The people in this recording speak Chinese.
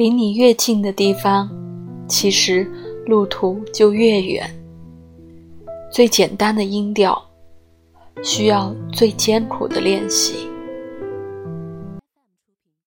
离你越近的地方其实路途就越远。最简单的音调需要最艰苦的练习。